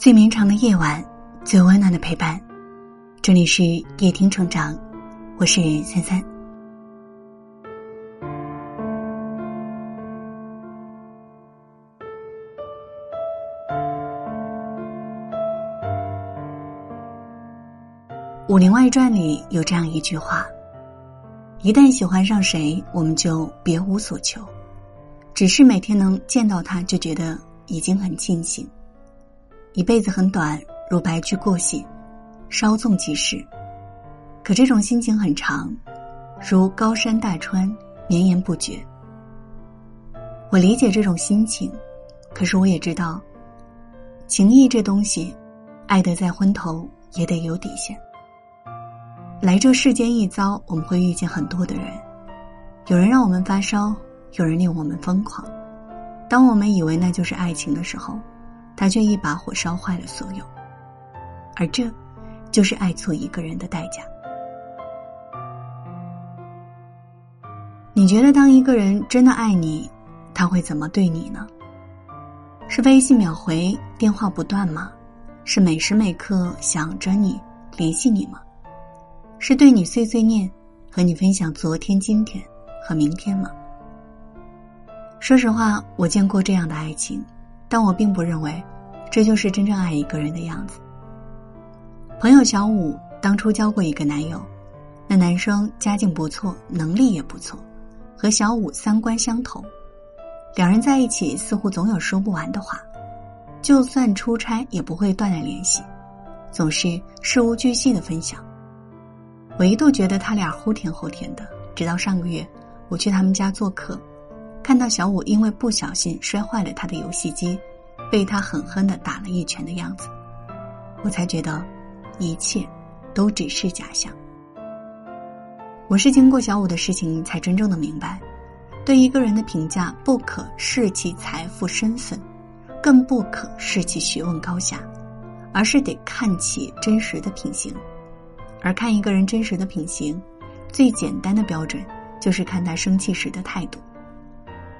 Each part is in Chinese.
最绵长的夜晚，最温暖的陪伴。这里是夜听成长，我是三三。《武林外传》里有这样一句话：“一旦喜欢上谁，我们就别无所求，只是每天能见到他，就觉得已经很庆幸。一辈子很短，如白驹过隙，稍纵即逝；可这种心情很长，如高山大川，绵延不绝。我理解这种心情，可是我也知道，情谊这东西，爱得再昏头，也得有底线。”来这世间一遭，我们会遇见很多的人，有人让我们发烧，有人令我们疯狂。当我们以为那就是爱情的时候，他却一把火烧坏了所有。而这，就是爱错一个人的代价。你觉得，当一个人真的爱你，他会怎么对你呢？是微信秒回、电话不断吗？是每时每刻想着你、联系你吗？是对你碎碎念，和你分享昨天、今天和明天吗？说实话，我见过这样的爱情，但我并不认为这就是真正爱一个人的样子。朋友小五当初交过一个男友，那男生家境不错，能力也不错，和小五三观相投，两人在一起似乎总有说不完的话，就算出差也不会断了联系，总是事无巨细的分享。我一度觉得他俩齁甜齁甜的，直到上个月我去他们家做客，看到小五因为不小心摔坏了他的游戏机，被他狠狠的打了一拳的样子，我才觉得一切都只是假象。我是经过小五的事情才真正的明白，对一个人的评价不可视其财富身份，更不可视其学问高下，而是得看其真实的品行。而看一个人真实的品行，最简单的标准就是看他生气时的态度。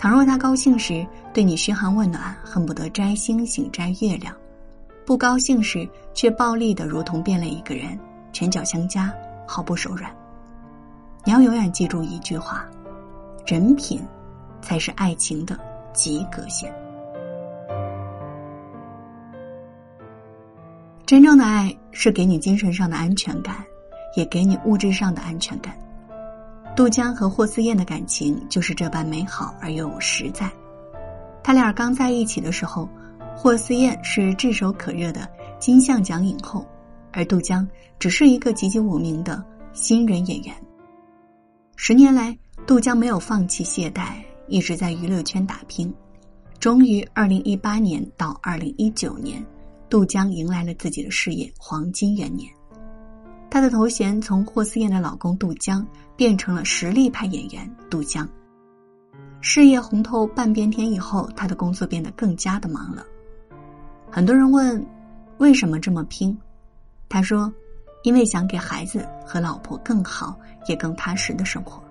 倘若他高兴时对你嘘寒问暖，恨不得摘星星摘月亮；不高兴时却暴力的如同变了一个人，拳脚相加，毫不手软。你要永远记住一句话：人品才是爱情的及格线。真正的爱是给你精神上的安全感。也给你物质上的安全感。杜江和霍思燕的感情就是这般美好而又实在。他俩刚在一起的时候，霍思燕是炙手可热的金像奖影后，而杜江只是一个籍籍无名的新人演员。十年来，杜江没有放弃懈怠，一直在娱乐圈打拼。终于，二零一八年到二零一九年，杜江迎来了自己的事业黄金元年。她的头衔从霍思燕的老公杜江变成了实力派演员杜江。事业红透半边天以后，她的工作变得更加的忙了。很多人问，为什么这么拼？他说，因为想给孩子和老婆更好也更踏实的生活，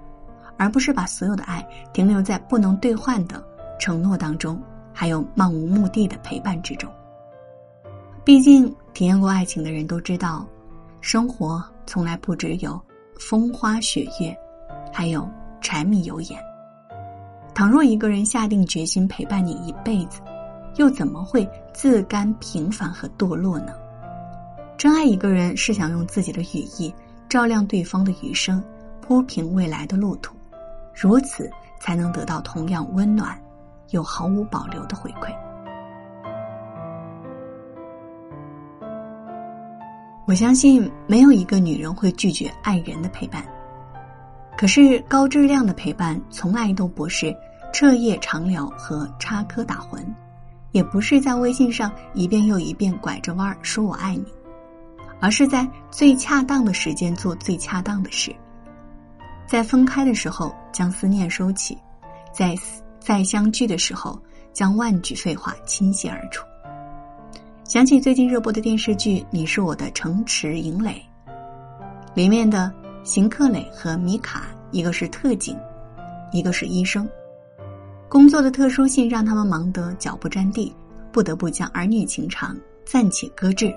而不是把所有的爱停留在不能兑换的承诺当中，还有漫无目的的陪伴之中。毕竟，体验过爱情的人都知道。生活从来不只有风花雪月，还有柴米油盐。倘若一个人下定决心陪伴你一辈子，又怎么会自甘平凡和堕落呢？真爱一个人是想用自己的羽翼照亮对方的余生，铺平未来的路途，如此才能得到同样温暖又毫无保留的回馈。我相信没有一个女人会拒绝爱人的陪伴，可是高质量的陪伴从来都不是彻夜长聊和插科打诨，也不是在微信上一遍又一遍拐着弯儿说我爱你，而是在最恰当的时间做最恰当的事，在分开的时候将思念收起，在再相聚的时候将万句废话倾泻而出。想起最近热播的电视剧《你是我的城池营垒》，里面的邢克磊和米卡，一个是特警，一个是医生。工作的特殊性让他们忙得脚不沾地，不得不将儿女情长暂且搁置，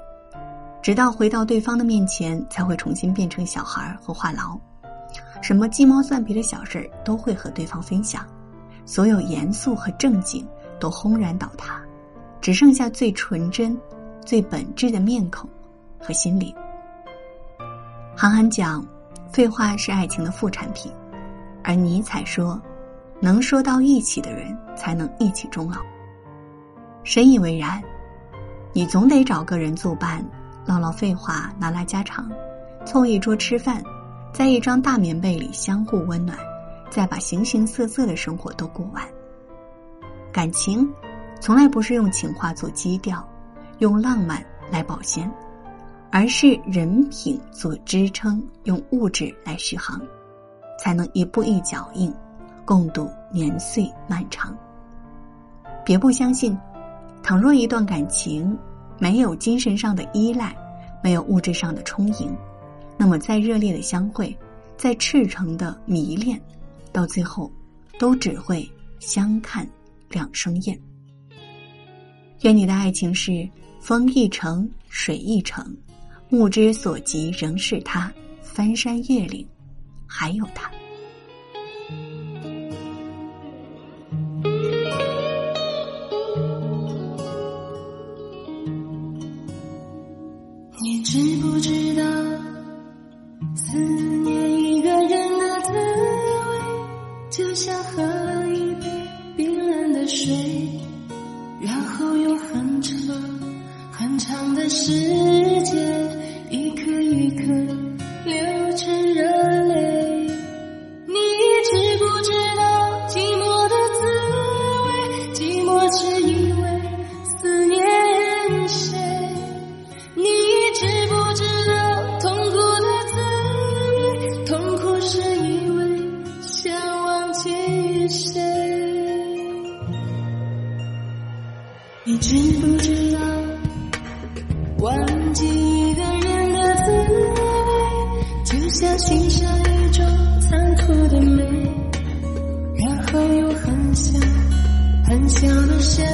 直到回到对方的面前，才会重新变成小孩和话痨。什么鸡毛蒜皮的小事都会和对方分享，所有严肃和正经都轰然倒塌，只剩下最纯真、最本质的面孔和心灵。韩寒讲，废话是爱情的副产品，而尼采说，能说到一起的人才能一起终老。深以为然，你总得找个人作伴，唠唠废话，拿拉家常，凑一桌吃饭，在一张大棉被里相互温暖，再把形形色色的生活都过完。感情，从来不是用情话做基调，用浪漫来保鲜，而是人品做支撑，用物质来续航，才能一步一脚印，共度年岁漫长。别不相信。倘若一段感情没有精神上的依赖，没有物质上的充盈，那么再热烈的相会，再赤诚的迷恋，到最后，都只会相看两生厌。愿你的爱情是风一程，水一程，目之所及仍是他，翻山越岭，还有他。知不知道，思念一个人的滋味，就像喝了一杯冰冷的水，然后车很长的时间，一颗一颗知不知道，忘记一个人的滋味，就像欣赏一种残酷的美，然后又很想很想的深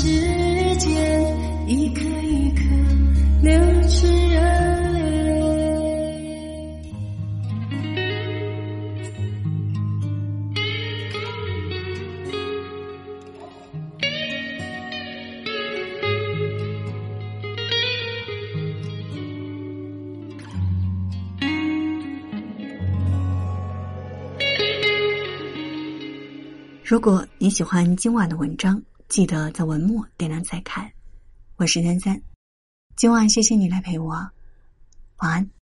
时间，一颗一颗流出热如果你喜欢今晚的文章。记得在文末点亮再看。我是三三，今晚谢谢你来陪我，晚安。